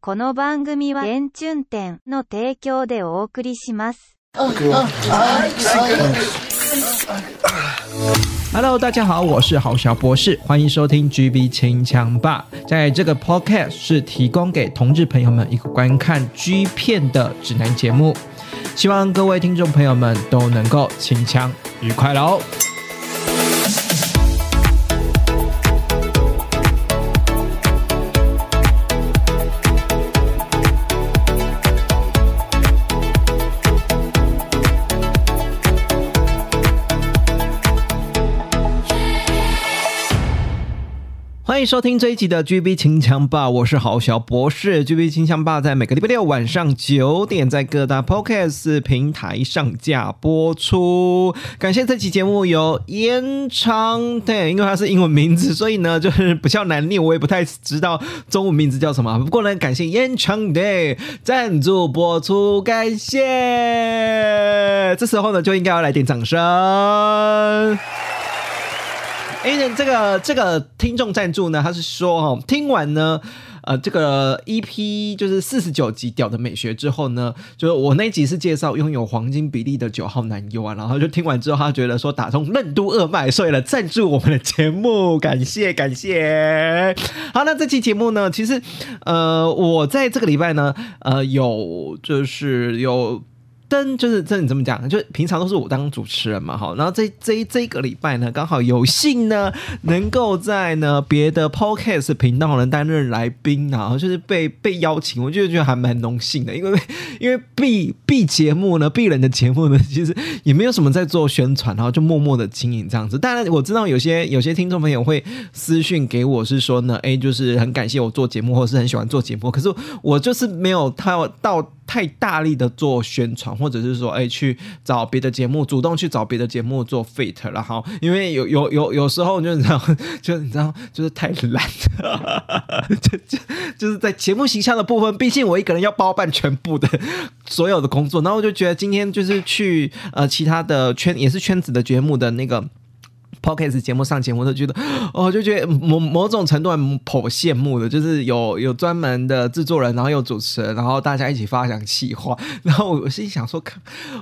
この番組は原春店の提供でお送りします。 Hello，大家好，我是郝小博士，欢迎收听 GB 清枪吧。在这个 Podcast 是提供给同志朋友们一个观看 G 片的指南节目，希望各位听众朋友们都能够清枪愉快喽。 欢迎收听这一集的 GB 清枪霸，我是郝小博士。GB 清枪霸在每个礼拜六晚上九点在各大 Podcast 平台上架播出。感谢这期节目由延长对，因为它是英文名字，所以呢就是比较难念，我也不太知道中文名字叫什么。不过呢，感谢延长 day 赞助播出，感谢。这时候呢就应该要来点掌声。哎，这个这个听众赞助呢，他是说哦，听完呢，呃，这个 EP 就是四十九集《屌的美学》之后呢，就是我那集是介绍拥有黄金比例的九号男友啊，然后就听完之后，他觉得说打通任督二脉，所以了赞助我们的节目，感谢感谢。好，那这期节目呢，其实呃，我在这个礼拜呢，呃，有就是有。登就是这你怎么讲？就平常都是我当主持人嘛，好，然后这这这一个礼拜呢，刚好有幸呢，能够在呢别的 podcast 频道呢担任来宾，然后就是被被邀请，我就觉得还蛮荣幸的，因为 因为 B B 节目呢，B 人的节目呢，其实也没有什么在做宣传，然后就默默的经营这样子。当然我知道有些有些听众朋友会私讯给我是说呢，哎，就是很感谢我做节目，或是很喜欢做节目，可是我就是没有到到。太大力的做宣传，或者是说，哎，去找别的节目，主动去找别的节目做 fit 了哈。因为有有有有时候就你知道，就你知道，就是太懒，就就就是在节目形象的部分，毕竟我一个人要包办全部的所有的工作，然后我就觉得今天就是去呃其他的圈也是圈子的节目的那个。Podcast 节目上节目都觉得，哦，就觉得某某种程度还颇羡慕的，就是有有专门的制作人，然后有主持人，然后大家一起发想企划，然后我心想说，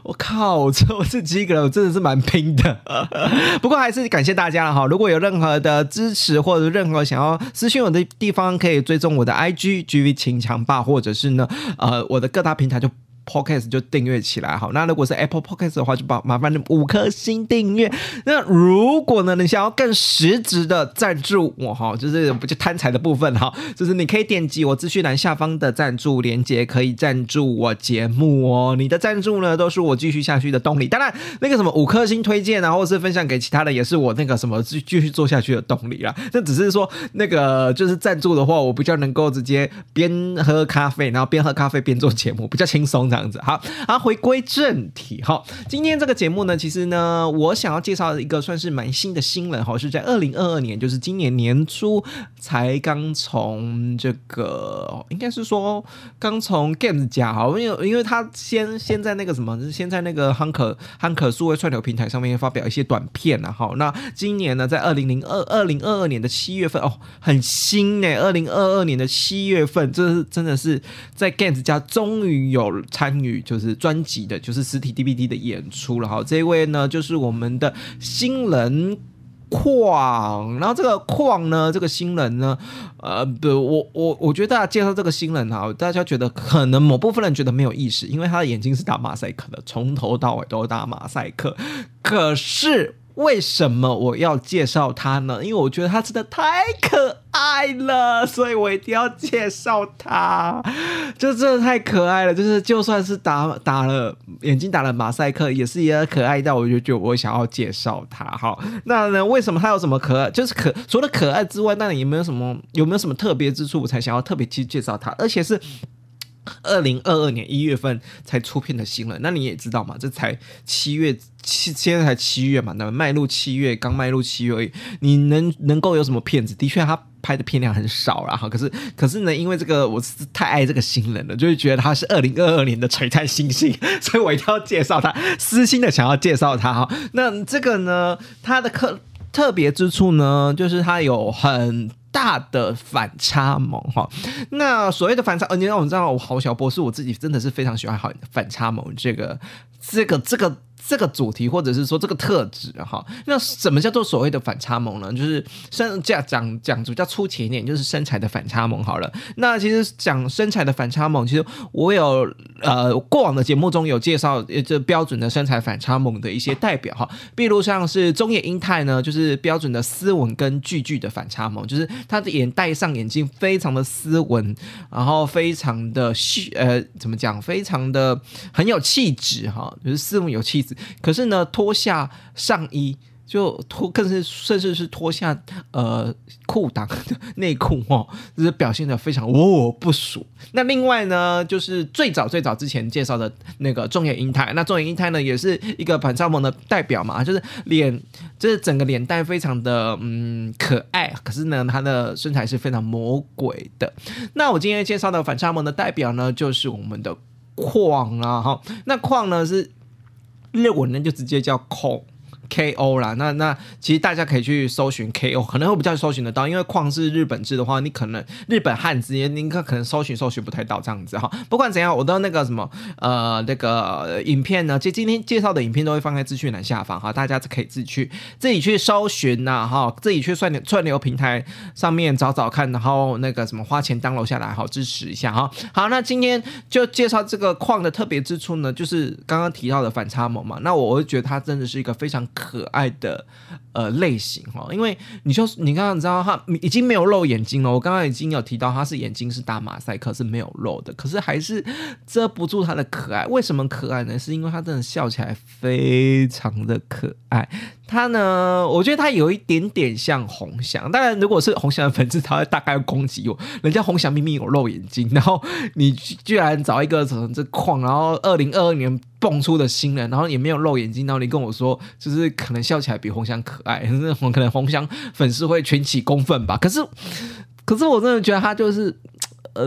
我靠，我我自己一个人，我真的是蛮拼的。不过还是感谢大家了哈，如果有任何的支持或者任何想要私信我的地方，可以追踪我的 IG GV 秦强霸，或者是呢，呃，我的各大平台就。Podcast 就订阅起来好，那如果是 Apple Podcast 的话，就把麻烦你五颗星订阅。那如果呢，你想要更实质的赞助我哈，就是不就贪财的部分哈，就是你可以点击我资讯栏下方的赞助连接，可以赞助我节目哦。你的赞助呢，都是我继续下去的动力。当然，那个什么五颗星推荐啊，或是分享给其他的，也是我那个什么继继续做下去的动力啦。这只是说那个就是赞助的话，我比较能够直接边喝咖啡，然后边喝咖啡边做节目，比较轻松的这样子。好，好，回归正题哈。今天这个节目呢，其实呢，我想要介绍一个算是蛮新的新人哈，是在二零二二年，就是今年年初才刚从这个，应该是说刚从 Games 家哈，因为因为他先先在那个什么，先在那个汉可汉可数位串流平台上面发表一些短片啊。好，那今年呢，在二零零二二零二二年的七月份哦，很新呢，二零二二年的七月份，这是真的是在 Games 家终于有参与。就是专辑的，就是实体 DVD 的演出了哈。这位呢，就是我们的新人矿。然后这个矿呢，这个新人呢，呃，不，我我我觉得大家介绍这个新人哈，大家觉得可能某部分人觉得没有意识，因为他的眼睛是打马赛克的，从头到尾都打马赛克。可是为什么我要介绍他呢？因为我觉得他真的太可爱了，所以我一定要介绍他。就真的太可爱了，就是就算是打打了眼睛打了马赛克，也是也可爱到我就觉得我想要介绍他。好，那呢，为什么他有什么可爱？就是可除了可爱之外，那你有没有什么有没有什么特别之处，我才想要特别去介绍他？而且是。二零二二年一月份才出片的新人，那你也知道嘛？这才七月七，现在才七月嘛，那迈入七月，刚迈入七月而已。你能能够有什么片子？的确，他拍的片量很少啦。哈。可是可是呢，因为这个我是太爱这个新人了，就是觉得他是二零二二年的璀璨星星，所以我一定要介绍他，私心的想要介绍他哈。那这个呢，他的特特别之处呢，就是他有很。大的反差萌哈。那所谓的反差，呃，你让我知道，我好小波是，我自己真的是非常喜欢好反差萌这个这个这个。这个主题或者是说这个特质哈，那什么叫做所谓的反差萌呢？就是身价讲讲比较粗浅一点，就是身材的反差萌好了。那其实讲身材的反差萌，其实我有呃过往的节目中有介绍这标准的身材反差萌的一些代表哈，比如像是中野英泰呢，就是标准的斯文跟巨巨的反差萌，就是他的眼戴上眼镜非常的斯文，然后非常的气呃怎么讲，非常的很有气质哈，就是斯文有气质。可是呢，脱下上衣就脱，更是甚至是脱下呃裤裆内裤哦，就是表现的非常哦不俗。那另外呢，就是最早最早之前介绍的那个中野英泰，那中野英泰呢也是一个反差萌的代表嘛，就是脸，就是整个脸蛋非常的嗯可爱，可是呢，他的身材是非常魔鬼的。那我今天介绍的反差萌的代表呢，就是我们的矿啊哈，那矿呢是。日文呢就直接叫空。K O 啦，那那其实大家可以去搜寻 K O，可能会比较搜寻得到，因为矿是日本制的话，你可能日本汉字，您可可能搜寻搜寻不太到这样子哈。不管怎样，我的那个什么呃那个影片呢，就今天介绍的影片都会放在资讯栏下方哈，大家可以自己去自己去搜寻呐哈，自己去串流串流平台上面找找看，然后那个什么花钱当楼下来好支持一下哈。好，那今天就介绍这个矿的特别之处呢，就是刚刚提到的反差萌嘛，那我会觉得它真的是一个非常。可爱的呃类型哈，因为你就你刚刚知道他已经没有露眼睛了，我刚刚已经有提到他是眼睛是打马赛克是没有露的，可是还是遮不住他的可爱。为什么可爱呢？是因为他真的笑起来非常的可爱。他呢，我觉得他有一点点像红翔。当然，如果是红翔的粉丝，他会大概攻击我。人家红翔明明有露眼睛，然后你居然找一个什么这矿，然后二零二二年蹦出的新人，然后也没有露眼睛，然后你跟我说，就是可能笑起来比红翔可爱，可能红翔粉丝会群起公愤吧。可是，可是我真的觉得他就是。呃，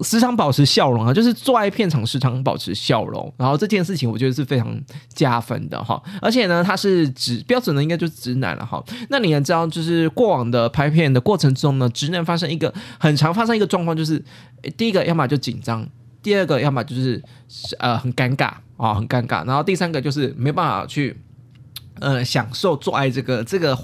时常保持笑容啊，就是坐在片场时常保持笑容，然后这件事情我觉得是非常加分的哈。而且呢，他是直标准的，应该就是直男了哈。那你也知道，就是过往的拍片的过程中呢，直男发生一个很常发生一个状况，就是第一个要么就紧张，第二个要么就是呃很尴尬啊，很尴尬，然后第三个就是没办法去呃享受做爱这个这个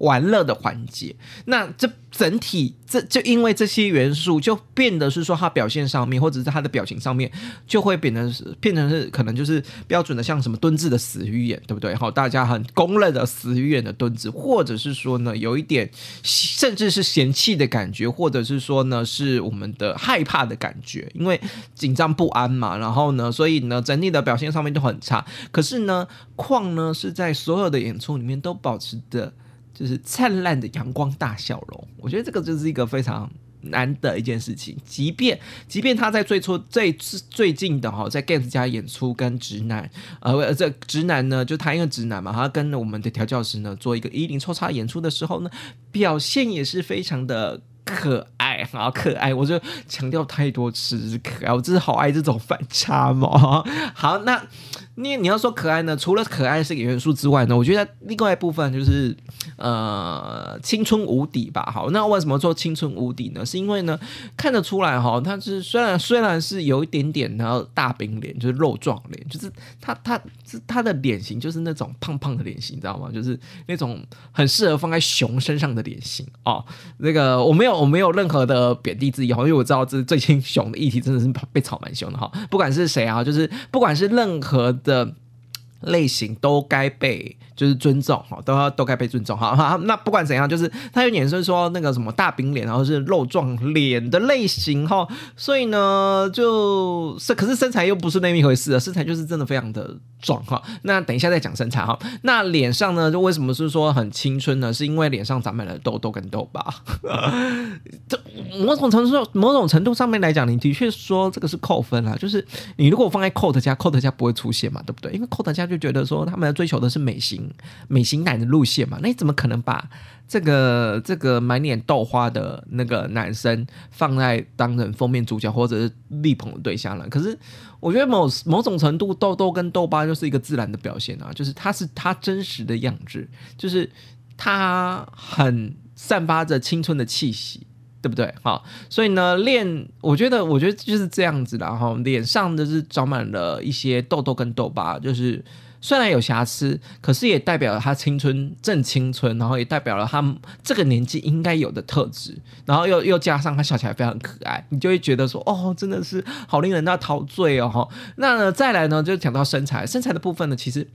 玩乐的环节。那这。整体这就因为这些元素，就变得是说他表现上面，或者是他的表情上面，就会变成是变成是可能就是标准的像什么蹲字的死鱼眼，对不对？好，大家很公认的死鱼眼的蹲字，或者是说呢，有一点甚至是嫌弃的感觉，或者是说呢，是我们的害怕的感觉，因为紧张不安嘛。然后呢，所以呢，整体的表现上面都很差。可是呢，矿呢是在所有的演出里面都保持的。就是灿烂的阳光大笑容，我觉得这个就是一个非常难得一件事情。即便即便他在最初最最近的哈，在 Gans 家演出跟直男，呃，这直男呢，就他一个直男嘛，他跟我们的调教师呢做一个一零抽插演出的时候呢，表现也是非常的可爱，好可爱，我就强调太多次可爱，我真是好爱这种反差嘛。好，那。你你要说可爱呢？除了可爱是个元素之外呢，我觉得另外一部分就是，呃，青春无敌吧。好，那为什么说青春无敌呢？是因为呢，看得出来哈，他是虽然虽然是有一点点然后大饼脸，就是肉壮脸，就是他他是他的脸型就是那种胖胖的脸型，你知道吗？就是那种很适合放在熊身上的脸型哦。那个我没有我没有任何的贬低之意哈，因为我知道这最近熊的议题真的是被炒蛮凶的哈。不管是谁啊，就是不管是任何。的类型都该被。就是尊重哈，都要都该被尊重哈。那不管怎样，就是他有点是说那个什么大饼脸，然后是肉状脸的类型哈。所以呢，就是可是身材又不是那么一回事啊，身材就是真的非常的壮哈。那等一下再讲身材哈。那脸上呢，就为什么是说很青春呢？是因为脸上长满了痘痘跟痘疤。这某种程度，某种程度上面来讲，你的确说这个是扣分啊。就是你如果放在 coat 家，coat 家不会出现嘛，对不对？因为 coat 家就觉得说他们追求的是美型。美型男的路线嘛，那你怎么可能把这个这个满脸豆花的那个男生放在当成封面主角或者是力捧的对象呢？可是我觉得某某种程度痘痘跟痘疤就是一个自然的表现啊，就是他是他真实的样子，就是他很散发着青春的气息。对不对？好，所以呢，练，我觉得，我觉得就是这样子的哈。脸上的是长满了一些痘痘跟痘疤，就是虽然有瑕疵，可是也代表了他青春正青春，然后也代表了他这个年纪应该有的特质，然后又又加上他笑起来非常可爱，你就会觉得说，哦，真的是好令人那陶醉哦那呢再来呢，就讲到身材，身材的部分呢，其实。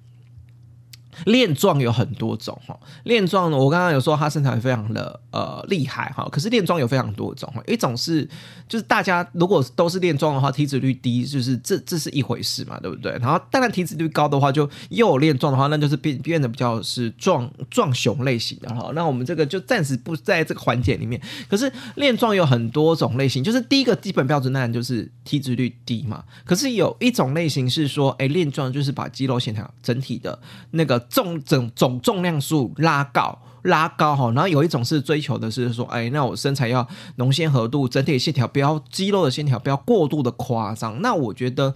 链状有很多种哈，链状呢，我刚刚有说它身材非常的呃厉害哈，可是链状有非常多种哈，一种是就是大家如果都是链状的话，体脂率低，就是这这是一回事嘛，对不对？然后当然体脂率高的话，就又有链状的话，那就是变变得比较是壮壮熊类型的哈。那我们这个就暂时不在这个环节里面。可是链状有很多种类型，就是第一个基本标准当然就是体脂率低嘛。可是有一种类型是说，哎，链状就是把肌肉线条整体的那个。重总总重量数拉高拉高哈，然后有一种是追求的是说，哎，那我身材要浓纤合度，整体线条不要肌肉的线条不要过度的夸张。那我觉得，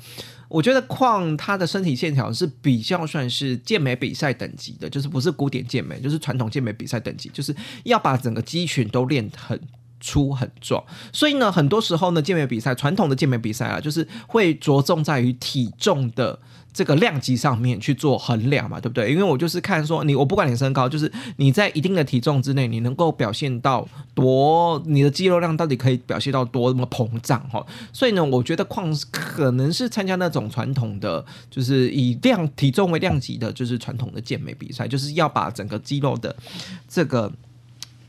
我觉得矿他的身体线条是比较算是健美比赛等级的，就是不是古典健美，就是传统健美比赛等级，就是要把整个肌群都练很粗很壮。所以呢，很多时候呢，健美比赛传统的健美比赛啊，就是会着重在于体重的。这个量级上面去做衡量嘛，对不对？因为我就是看说你，我不管你身高，就是你在一定的体重之内，你能够表现到多，你的肌肉量到底可以表现到多么膨胀哈。所以呢，我觉得矿可能是参加那种传统的，就是以量体重为量级的，就是传统的健美比赛，就是要把整个肌肉的这个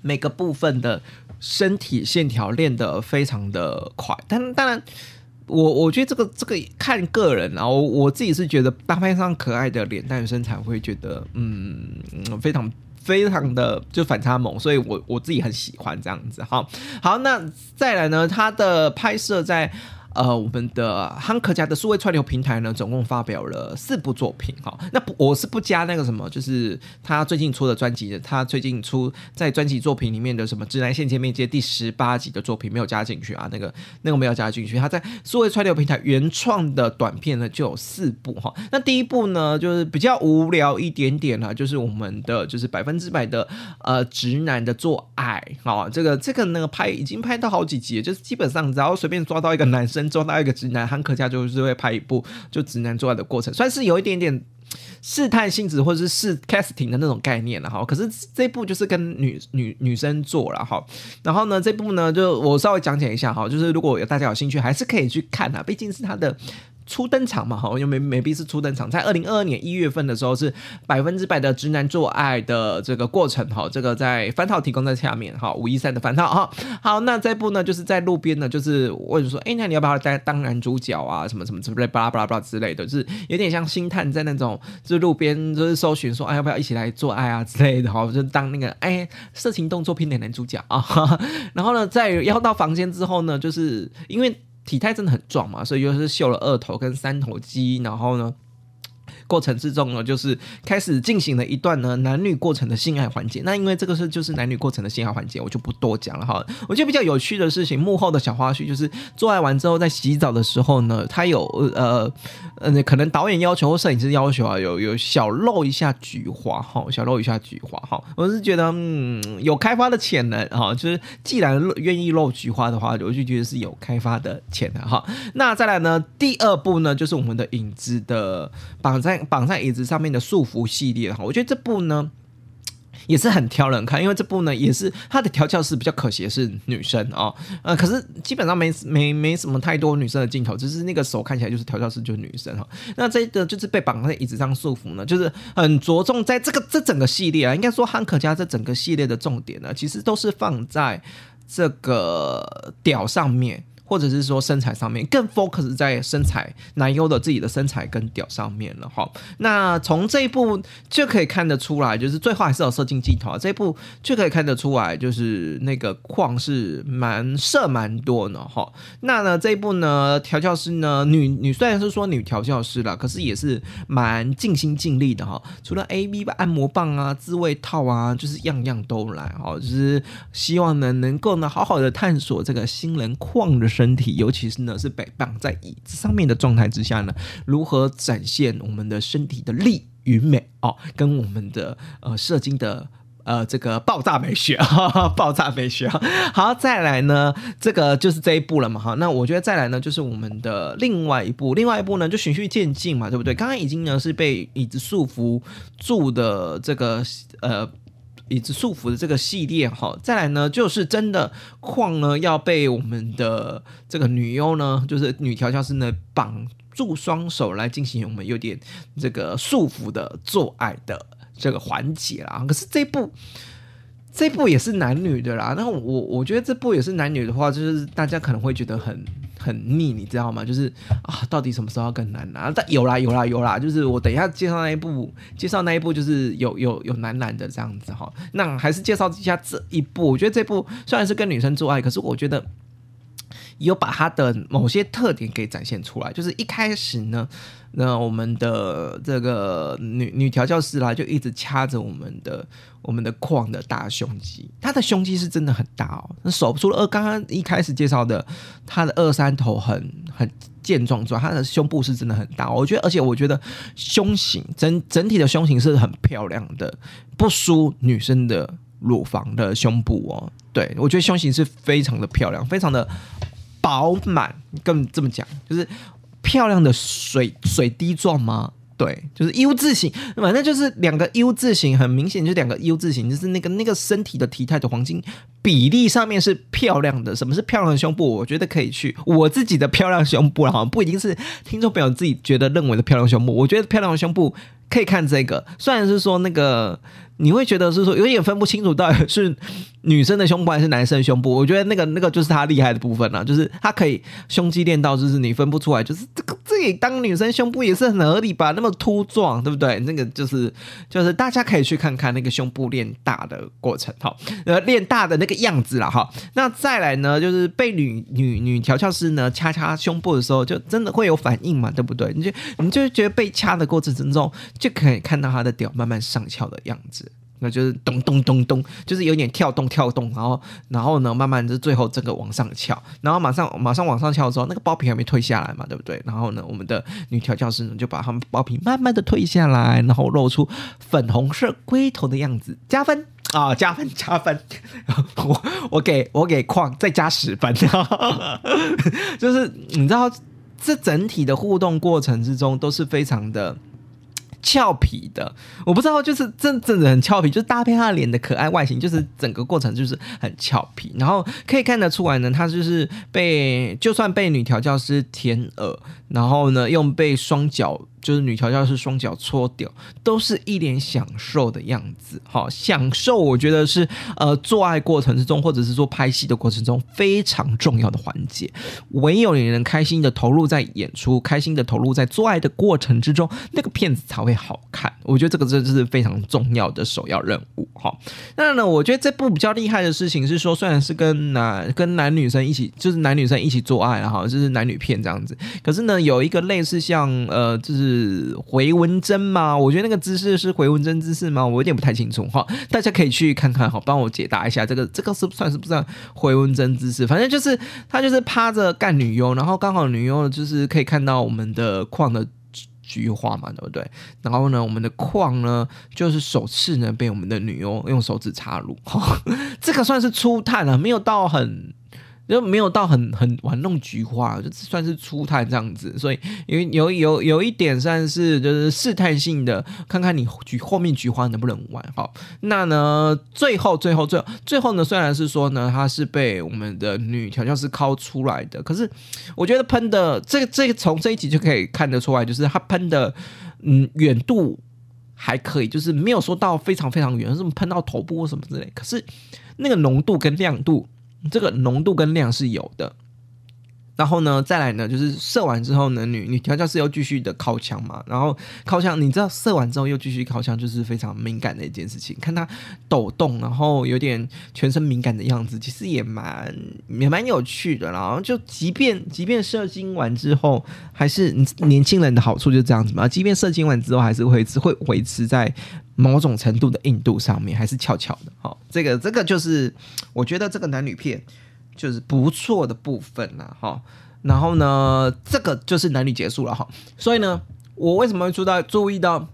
每个部分的身体线条练得非常的快，但当然。我我觉得这个这个看个人啊，我我自己是觉得搭配上可爱的脸蛋身材，会觉得嗯非常非常的就反差萌，所以我我自己很喜欢这样子。好，好，那再来呢，它的拍摄在。呃，我们的汉克家的数位串流平台呢，总共发表了四部作品哈。那不，我是不加那个什么，就是他最近出的专辑的，他最近出在专辑作品里面的什么《直男线前面接》第十八集的作品没有加进去啊，那个那个没有加进去。他在数位串流平台原创的短片呢，就有四部哈。那第一部呢，就是比较无聊一点点了，就是我们的就是百分之百的呃直男的做爱哈。这个这个那个拍已经拍到好几集，就是基本上只要随便抓到一个男生。做到一个直男，汉克家就是会拍一部就直男做爱的过程，算是有一点点试探性质或者是试 casting 的那种概念了哈。可是这部就是跟女女女生做了哈。然后呢，这部呢就我稍微讲解一下哈，就是如果有大家有兴趣，还是可以去看啊，毕竟是他的。初登场嘛，哈，因为没没必是初登场，在二零二二年一月份的时候是百分之百的直男做爱的这个过程，哈，这个在番套提供在下面，哈，五一三的番套，哈，好，那这部呢就是在路边呢，就是问说，哎，那你要不要当当男主角啊？什么什么之类，巴拉巴拉巴拉之类的，就是有点像星探在那种，就是路边就是搜寻说，哎，要不要一起来做爱啊之类的，哈，就当那个哎色情动作片的男主角啊，然后呢，在要到房间之后呢，就是因为。体态真的很壮嘛，所以就是秀了二头跟三头肌，然后呢，过程之中呢，就是开始进行了一段呢男女过程的性爱环节。那因为这个是就是男女过程的性爱环节，我就不多讲了哈。我觉得比较有趣的事情，幕后的小花絮就是做爱完之后，在洗澡的时候呢，他有呃。呃，可能导演要求或摄影师要求啊，有有小露一下菊花哈，小露一下菊花哈，我是觉得嗯有开发的潜能哈，就是既然愿意露菊花的话，我就觉得是有开发的潜能哈。那再来呢，第二步呢，就是我们的影子的绑在绑在椅子上面的束缚系列哈，我觉得这部呢。也是很挑人看，因为这部呢也是它的调教是比较可惜的是女生哦，呃，可是基本上没没没什么太多女生的镜头，只是那个手看起来就是调教师就是女生哈。那这个就是被绑在椅子上束缚呢，就是很着重在这个这整个系列啊，应该说汉克家这整个系列的重点呢，其实都是放在这个屌上面。或者是说身材上面更 focus 在身材男优的自己的身材跟屌上面了哈。那从这一部就可以看得出来，就是最后还是有射精镜头啊。这一部就可以看得出来，就是那个框是蛮射蛮多的哈。那呢这一部呢调教师呢女女虽然是说女调教师了，可是也是蛮尽心尽力的哈。除了 A B 按摩棒啊、自慰套啊，就是样样都来哈。就是希望呢能够呢好好的探索这个新人框的。身体，尤其是呢，是被绑在椅子上面的状态之下呢，如何展现我们的身体的力与美哦，跟我们的呃射精的。呃这个爆炸美学，爆炸美学。好，再来呢，这个就是这一步了嘛哈。那我觉得再来呢，就是我们的另外一步，另外一步呢就循序渐进嘛，对不对？刚刚已经呢是被椅子束缚住的这个呃。椅子束缚的这个系列哈，再来呢就是真的矿呢要被我们的这个女优呢，就是女调教师呢绑住双手来进行我们有点这个束缚的做爱的这个环节啦。可是这部这部也是男女的啦，那我我觉得这部也是男女的话，就是大家可能会觉得很。很腻，你知道吗？就是啊，到底什么时候要跟男男？但有啦，有啦，有啦。就是我等一下介绍那一部，介绍那一部就是有有有男男的这样子哈。那还是介绍一下这一部。我觉得这部虽然是跟女生做爱，可是我觉得。有把它的某些特点给展现出来，就是一开始呢，那我们的这个女女调教师啦，就一直掐着我们的我们的矿的大胸肌，她的胸肌是真的很大哦，那手除了二刚刚一开始介绍的，她的二三头很很健壮之外，她的胸部是真的很大，我觉得，而且我觉得胸型整整体的胸型是很漂亮的，不输女生的乳房的胸部哦，对我觉得胸型是非常的漂亮，非常的。饱满，更这么讲，就是漂亮的水水滴状吗？对，就是 U 字形，反正就是两个 U 字形，很明显就是两个 U 字形，就是那个那个身体的体态的黄金比例上面是漂亮的。什么是漂亮的胸部？我觉得可以去我自己的漂亮胸部了，好像不一定是听众朋友自己觉得认为的漂亮胸部。我觉得漂亮的胸部可以看这个，虽然是说那个。你会觉得是说有点分不清楚到底是女生的胸部还是男生的胸部？我觉得那个那个就是他厉害的部分了，就是他可以胸肌练到就是你分不出来，就是这个这己当女生胸部也是很合理吧？那么凸壮，对不对？那个就是就是大家可以去看看那个胸部练大的过程，哈，呃，练大的那个样子了，哈。那再来呢，就是被女女女调教师呢掐掐胸部的时候，就真的会有反应嘛，对不对？你就你就觉得被掐的过程之中，就可以看到他的屌慢慢上翘的样子。那就是咚咚咚咚，就是有点跳动跳动，然后然后呢，慢慢就最后整个往上翘，然后马上马上往上翘的时候，那个包皮还没退下来嘛，对不对？然后呢，我们的女调教师呢就把他们包皮慢慢的退下来，然后露出粉红色龟头的样子，加分啊，加分加分，我我给我给矿再加十分，就是你知道，这整体的互动过程之中都是非常的。俏皮的，我不知道，就是真真的很俏皮，就是搭配他脸的可爱外形，就是整个过程就是很俏皮。然后可以看得出来呢，他就是被就算被女调教师舔耳，然后呢用被双脚。就是女调教师双脚搓掉，都是一脸享受的样子。好，享受我觉得是呃做爱过程之中，或者是说拍戏的过程中非常重要的环节。唯有你能开心的投入在演出，开心的投入在做爱的过程之中，那个片子才会好看。我觉得这个真的是非常重要的首要任务。好，那呢，我觉得这部比较厉害的事情是说，虽然是跟男跟男女生一起，就是男女生一起做爱，然后就是男女片这样子，可是呢，有一个类似像呃，就是。是回纹针吗？我觉得那个姿势是回纹针姿势吗？我有点不太清楚哈，大家可以去看看哈，帮我解答一下这个这个是算是不算回纹针姿势？反正就是他就是趴着干女优，然后刚好女优就是可以看到我们的矿的菊花嘛，对不对？然后呢，我们的矿呢就是首次呢被我们的女优用手指插入，这个算是初探了，没有到很。就没有到很很玩弄菊花，就算是初探这样子，所以因为有有有一点算是就是试探性的，看看你菊后面菊花能不能玩好。那呢，最后最后最最后呢，虽然是说呢，它是被我们的女调教师抠出来的，可是我觉得喷的这个这个从这一集就可以看得出来，就是它喷的嗯远度还可以，就是没有说到非常非常远，什么喷到头部或什么之类，可是那个浓度跟亮度。这个浓度跟量是有的，然后呢，再来呢，就是射完之后呢，女女调教师又继续的靠枪嘛，然后靠枪，你知道射完之后又继续靠枪，就是非常敏感的一件事情。看他抖动，然后有点全身敏感的样子，其实也蛮也蛮有趣的。然后就即便即便射精完之后，还是年轻人的好处就这样子嘛。即便射精完之后，还是会会维持在。某种程度的硬度上面还是翘翘的，哈，这个这个就是我觉得这个男女片就是不错的部分了，哈。然后呢，这个就是男女结束了，哈。所以呢，我为什么会注到注意到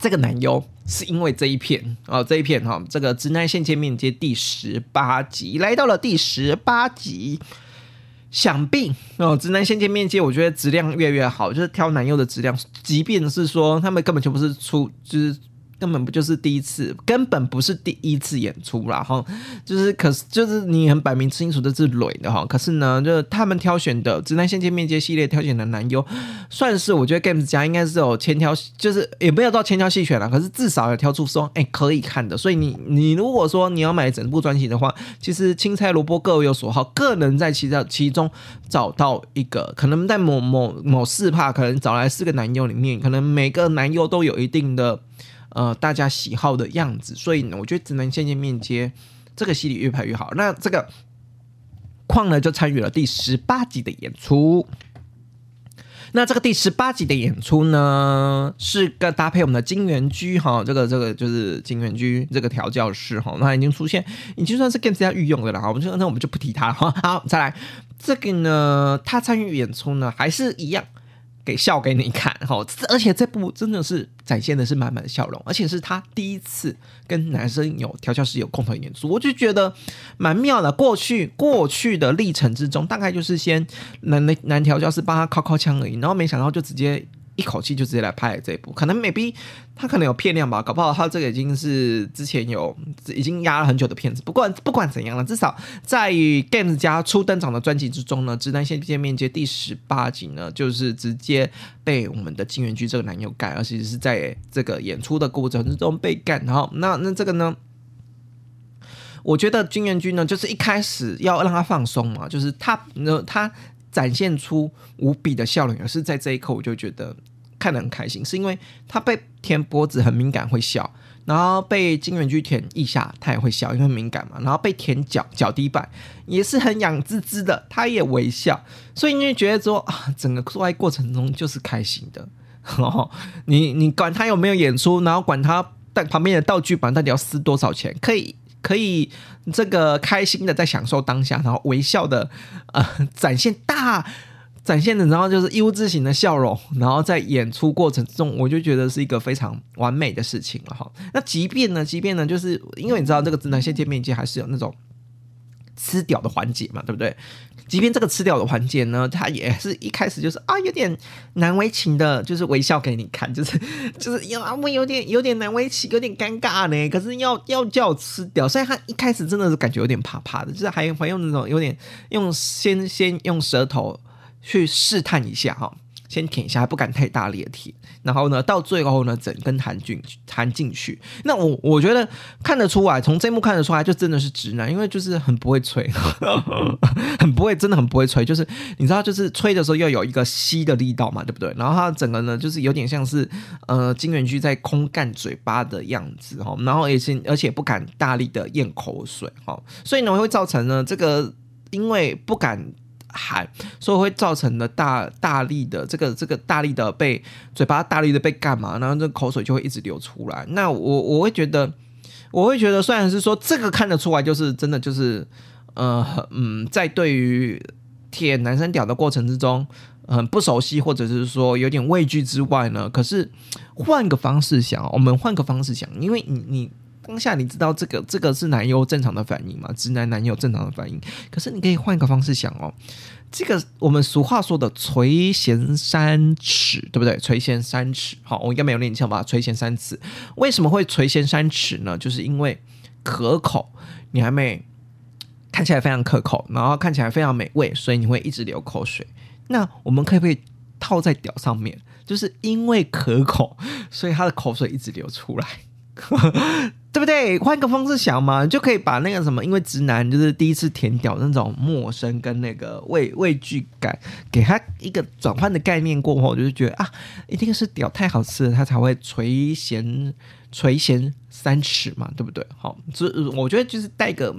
这个男优是因为这一片哦，这一片哈，这个直男线见面接第十八集来到了第十八集，想必哦，直男先见面接，我觉得质量越来越好，就是挑男优的质量，即便是说他们根本就不是出，就是。根本不就是第一次，根本不是第一次演出啦。哈，就是可是就是你很摆明清楚这是蕊的哈，可是呢，就是他们挑选的直男线见面接系列挑选的男优，算是我觉得 Games 家应该是有千挑，就是也没有到千挑细选了，可是至少有挑出说，哎，可以看的。所以你你如果说你要买整部专辑的话，其实青菜萝卜各有所好，个人在其中其中找到一个，可能在某某某四帕，可能找来四个男优里面，可能每个男优都有一定的。呃，大家喜好的样子，所以呢，我觉得只能渐渐面接这个系列越拍越好。那这个矿呢，就参与了第十八集的演出。那这个第十八集的演出呢，是个搭配我们的金元居哈，这个这个就是金元居这个调教师哈，那已经出现，已经算是更加御用的了哈。我们就那我们就不提他了哈。好，再来这个呢，他参与演出呢，还是一样。给笑给你看 哈，而且这部真的是展现的是满满的笑容，而且是他第一次跟男生有调教师有共同演出，我就觉得蛮妙的。过去过去的历程之中，大概就是先男男男调教师帮他敲敲枪而已，然后没想到就直接。一口气就直接来拍这一部，可能 maybe 他可能有片量吧，搞不好他这个已经是之前有已经压了很久的片子。不管不管怎样了，至少在 Games 家初登场的专辑之中呢，《直男线见面接》第十八集呢，就是直接被我们的金元居这个男友干，而且是在这个演出的过程之中被干。然后那那这个呢，我觉得金元居呢，就是一开始要让他放松嘛，就是他呢他。展现出无比的笑容，而是在这一刻，我就觉得看得很开心，是因为他被舔脖子很敏感会笑，然后被金元居舔一下他也会笑，因为敏感嘛，然后被舔脚脚底板也是很痒滋滋的，他也微笑，所以你就觉得说啊，整个做爱过程中就是开心的，你你管他有没有演出，然后管他在旁边的道具板到底要撕多少钱，可以。可以这个开心的在享受当下，然后微笑的呃展现大展现的，然后就是 U 字形的笑容，然后在演出过程中，我就觉得是一个非常完美的事情了哈。那即便呢，即便呢，就是因为你知道这个直男线见面接还是有那种。吃屌的环节嘛，对不对？即便这个吃掉的环节呢，他也是一开始就是啊，有点难为情的，就是微笑给你看，就是就是要啊，我有点有点难为情，有点尴尬呢。可是要要叫我吃掉，所以他一开始真的是感觉有点怕怕的，就是还还用那种有点用先先用舌头去试探一下哈。先舔一下，不敢太大力的舔，然后呢，到最后呢，整根弹进弹进去。那我我觉得看得出来，从这幕看得出来，就真的是直男，因为就是很不会吹，很不会，真的很不会吹。就是你知道，就是吹的时候要有一个吸的力道嘛，对不对？然后他整个呢，就是有点像是呃金元居在空干嘴巴的样子哈，然后也是而且不敢大力的咽口水哈，所以呢会造成呢这个因为不敢。喊，所以会造成的大大力的这个这个大力的被嘴巴大力的被干嘛，然后这口水就会一直流出来。那我我会觉得，我会觉得，虽然是说这个看得出来，就是真的就是呃嗯，在对于舔男生屌的过程之中，很不熟悉或者是说有点畏惧之外呢，可是换个方式想，我们换个方式想，因为你你。当下你知道这个这个是男优正常的反应吗？直男男友正常的反应。可是你可以换一个方式想哦，这个我们俗话说的“垂涎三尺”，对不对？垂涎三尺，好，我应该没有念错吧？垂涎三尺，为什么会垂涎三尺呢？就是因为可口，你还没看起来非常可口，然后看起来非常美味，所以你会一直流口水。那我们可不可以套在屌上面？就是因为可口，所以他的口水一直流出来。对不对？换个方式想嘛，就可以把那个什么，因为直男就是第一次舔屌那种陌生跟那个畏畏惧感，给他一个转换的概念过后，就是觉得啊，一定是屌太好吃了，他才会垂涎垂涎三尺嘛，对不对？好，这我觉得就是带个。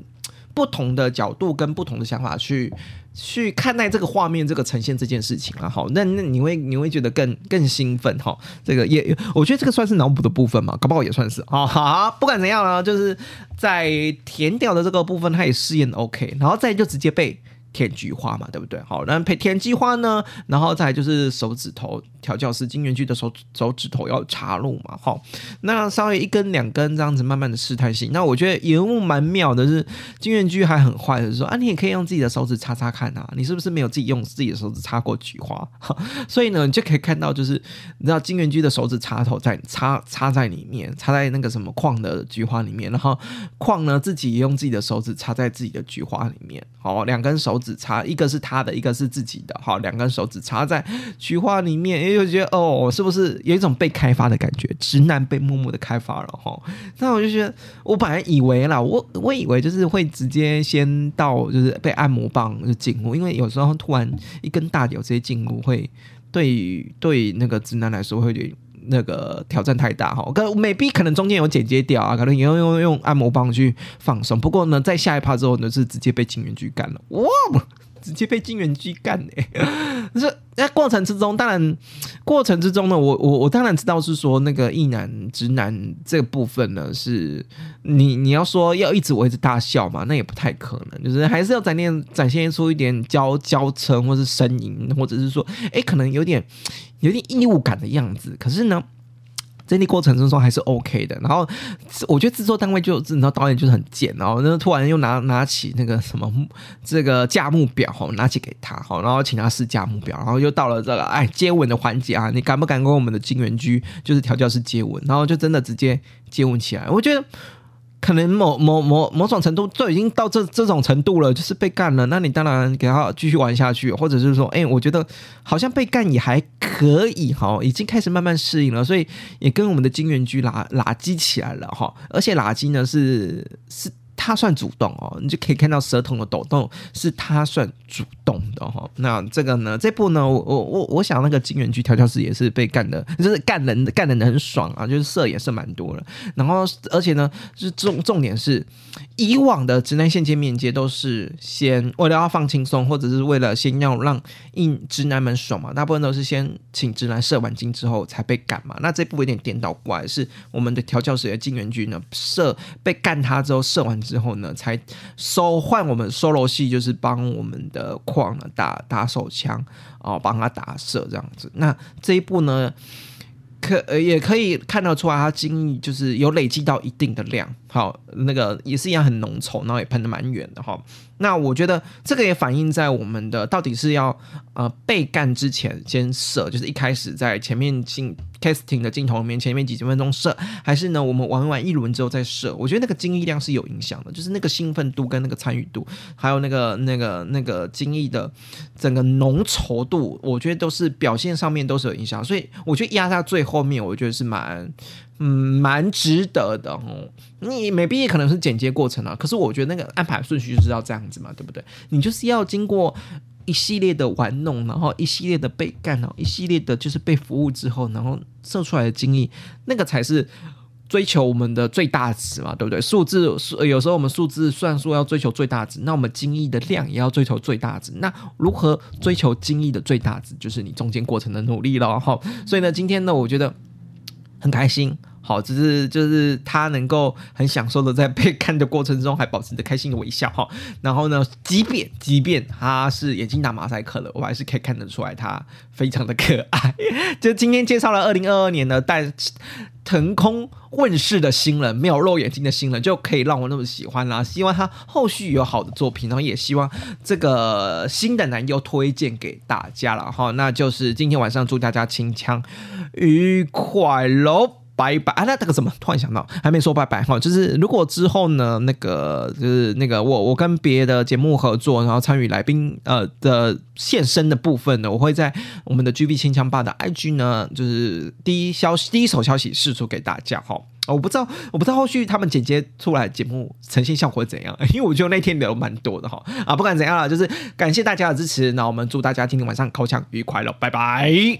不同的角度跟不同的想法去去看待这个画面，这个呈现这件事情啊，好，那那你会你会觉得更更兴奋哈？这个也我觉得这个算是脑补的部分嘛，搞不好也算是啊。好，不管怎样呢，就是在填掉的这个部分，他也试验 OK，然后再就直接被舔菊花嘛，对不对？好，那配天菊花呢，然后再就是手指头调教师金元居的手手指头要插入嘛，好，那稍微一根两根这样子慢慢的试探性。那我觉得人物蛮妙的是金元居还很坏的说啊，你也可以用自己的手指插插看啊，你是不是没有自己用自己的手指插过菊花？所以呢，你就可以看到就是你知道金元居的手指插头在插插在里面，插在那个什么矿的菊花里面，然后矿呢自己也用自己的手指插在自己的菊花里面，好，两根手指。插一个是他的，一个是自己的，好，两根手指插在菊花里面，也就觉得哦，是不是有一种被开发的感觉？直男被默默的开发了哈。那我就觉得，我本来以为啦，我我以为就是会直接先到就是被按摩棒就进入，因为有时候突然一根大屌直接进入，会对对那个直男来说会有点。那个挑战太大哈，可 maybe 可能中间有剪接掉啊，可能也要用用按摩棒去放松。不过呢，在下一趴之后呢，是直接被金元居干了，哇！直接被金元居干哎！是在过程之中，当然过程之中呢，我我我当然知道是说那个异男直男这个部分呢，是你你要说要一直维持大笑嘛，那也不太可能，就是还是要展现展现出一点娇娇嗔或是呻吟，或者是说哎，可能有点有点异物感的样子。可是呢。整体过程之中还是 OK 的，然后我觉得制作单位就，然后导演就是很贱，然后那突然又拿拿起那个什么这个价目表哈，拿起给他哈，然后请他试价目表，然后又到了这个哎接吻的环节啊，你敢不敢跟我们的金元居就是调教师接吻？然后就真的直接接吻起来，我觉得。可能某某某某种程度都已经到这这种程度了，就是被干了，那你当然给他继续玩下去，或者是说，哎，我觉得好像被干也还可以哈，已经开始慢慢适应了，所以也跟我们的金元居拉拉基起来了哈，而且拉基呢是是。他算主动哦，你就可以看到舌头的抖动，是他算主动的哈。那这个呢，这部呢，我我我我想那个金元居调教师也是被干的，就是干人干人的很爽啊，就是色也是蛮多了。然后而且呢，是重重点是，以往的直男线接面接都是先为了要放轻松，或者是为了先要让硬直男们爽嘛，大部分都是先请直男射完精之后才被干嘛。那这部有点颠倒过来，是我们的调教师的金元居呢，射被干他之后射完。之后呢，才收换我们 solo 系，就是帮我们的矿呢打打手枪哦，帮他打射这样子。那这一步呢，可也可以看得出来，他精力就是有累积到一定的量。好，那个也是一样很浓稠，然后也喷的蛮远的哈。那我觉得这个也反映在我们的到底是要呃被干之前先射，就是一开始在前面进 casting 的镜头里面前面几十分钟射，还是呢我们玩完一轮之后再射？我觉得那个精力量是有影响的，就是那个兴奋度跟那个参与度，还有那个那个那个精力的整个浓稠度，我觉得都是表现上面都是有影响。所以我觉得压在最后面，我觉得是蛮。嗯，蛮值得的哦。你没毕业可能是剪接过程啊，可是我觉得那个安排顺序就是要这样子嘛，对不对？你就是要经过一系列的玩弄，然后一系列的被干扰，一系列的就是被服务之后，然后射出来的精力，那个才是追求我们的最大值嘛，对不对？数字有时候我们数字算数要追求最大值，那我们精益的量也要追求最大值。那如何追求精益的最大值，就是你中间过程的努力了哈。所以呢，今天呢，我觉得。很开心，好，只是就是他能够很享受的在被看的过程中还保持着开心的微笑哈。然后呢，即便即便他是眼睛打马赛克了，我还是可以看得出来他非常的可爱。就今天介绍了二零二二年的带腾空问世的新人，没有肉眼睛的新人，就可以让我那么喜欢啦。希望他后续有好的作品，然后也希望这个新的男优推荐给大家了哈。那就是今天晚上祝大家清腔。愉快喽，拜拜啊！那这个什么？突然想到，还没说拜拜哈。就是如果之后呢，那个就是那个我我跟别的节目合作，然后参与来宾呃的现身的部分呢，我会在我们的 G B 清枪吧的 I G 呢，就是第一消息第一手消息释出给大家哈。我不知道，我不知道后续他们剪接出来节目呈现效果怎样，因为我觉得那天聊蛮多的哈啊，不管怎样了，就是感谢大家的支持，那我们祝大家今天晚上口腔愉快了，拜拜。